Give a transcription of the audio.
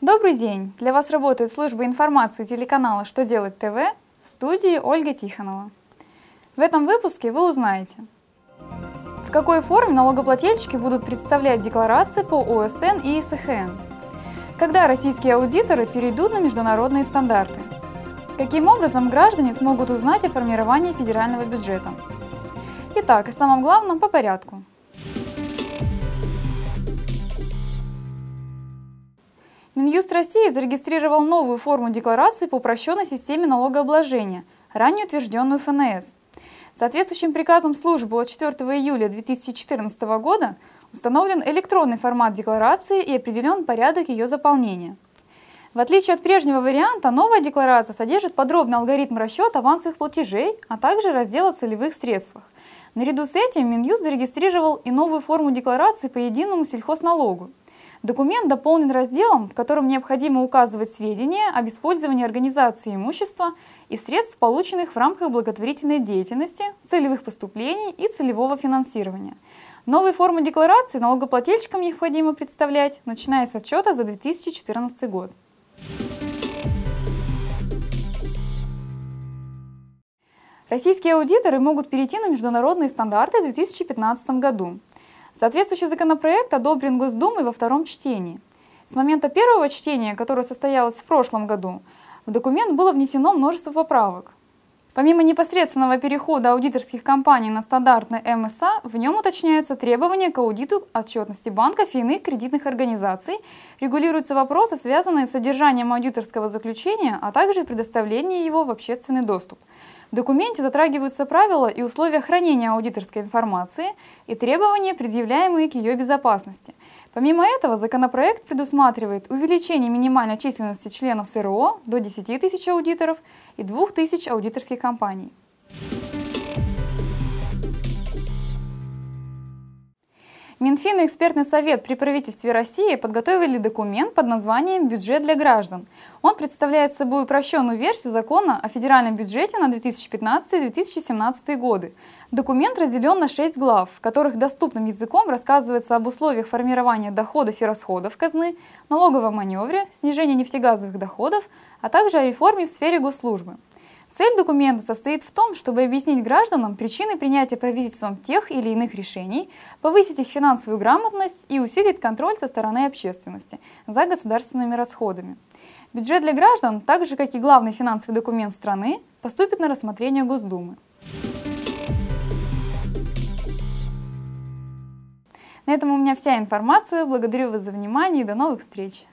Добрый день! Для вас работает служба информации телеканала «Что делать ТВ» в студии Ольга Тихонова. В этом выпуске вы узнаете, в какой форме налогоплательщики будут представлять декларации по ОСН и ИСХН, когда российские аудиторы перейдут на международные стандарты, каким образом граждане смогут узнать о формировании федерального бюджета. Итак, о самом главном по порядку. Минюст России зарегистрировал новую форму декларации по упрощенной системе налогообложения, ранее утвержденную ФНС. Соответствующим приказом службы от 4 июля 2014 года установлен электронный формат декларации и определен порядок ее заполнения. В отличие от прежнего варианта, новая декларация содержит подробный алгоритм расчета авансовых платежей, а также раздел о целевых средствах. Наряду с этим Минюст зарегистрировал и новую форму декларации по единому сельхозналогу. Документ дополнен разделом, в котором необходимо указывать сведения об использовании организации имущества и средств, полученных в рамках благотворительной деятельности, целевых поступлений и целевого финансирования. Новые формы декларации налогоплательщикам необходимо представлять, начиная с отчета за 2014 год. Российские аудиторы могут перейти на международные стандарты в 2015 году. Соответствующий законопроект одобрен Госдумой во втором чтении. С момента первого чтения, которое состоялось в прошлом году, в документ было внесено множество поправок. Помимо непосредственного перехода аудиторских компаний на стандартный МСА, в нем уточняются требования к аудиту отчетности банков и иных кредитных организаций, регулируются вопросы, связанные с содержанием аудиторского заключения, а также предоставлением его в общественный доступ. В документе затрагиваются правила и условия хранения аудиторской информации и требования, предъявляемые к ее безопасности. Помимо этого, законопроект предусматривает увеличение минимальной численности членов СРО до 10 тысяч аудиторов и 2 тысяч аудиторских компаний. Минфин и экспертный совет при правительстве России подготовили документ под названием «Бюджет для граждан». Он представляет собой упрощенную версию закона о федеральном бюджете на 2015-2017 годы. Документ разделен на шесть глав, в которых доступным языком рассказывается об условиях формирования доходов и расходов казны, налоговом маневре, снижении нефтегазовых доходов, а также о реформе в сфере госслужбы. Цель документа состоит в том, чтобы объяснить гражданам причины принятия правительством тех или иных решений, повысить их финансовую грамотность и усилить контроль со стороны общественности за государственными расходами. Бюджет для граждан, так же как и главный финансовый документ страны, поступит на рассмотрение Госдумы. На этом у меня вся информация. Благодарю вас за внимание и до новых встреч!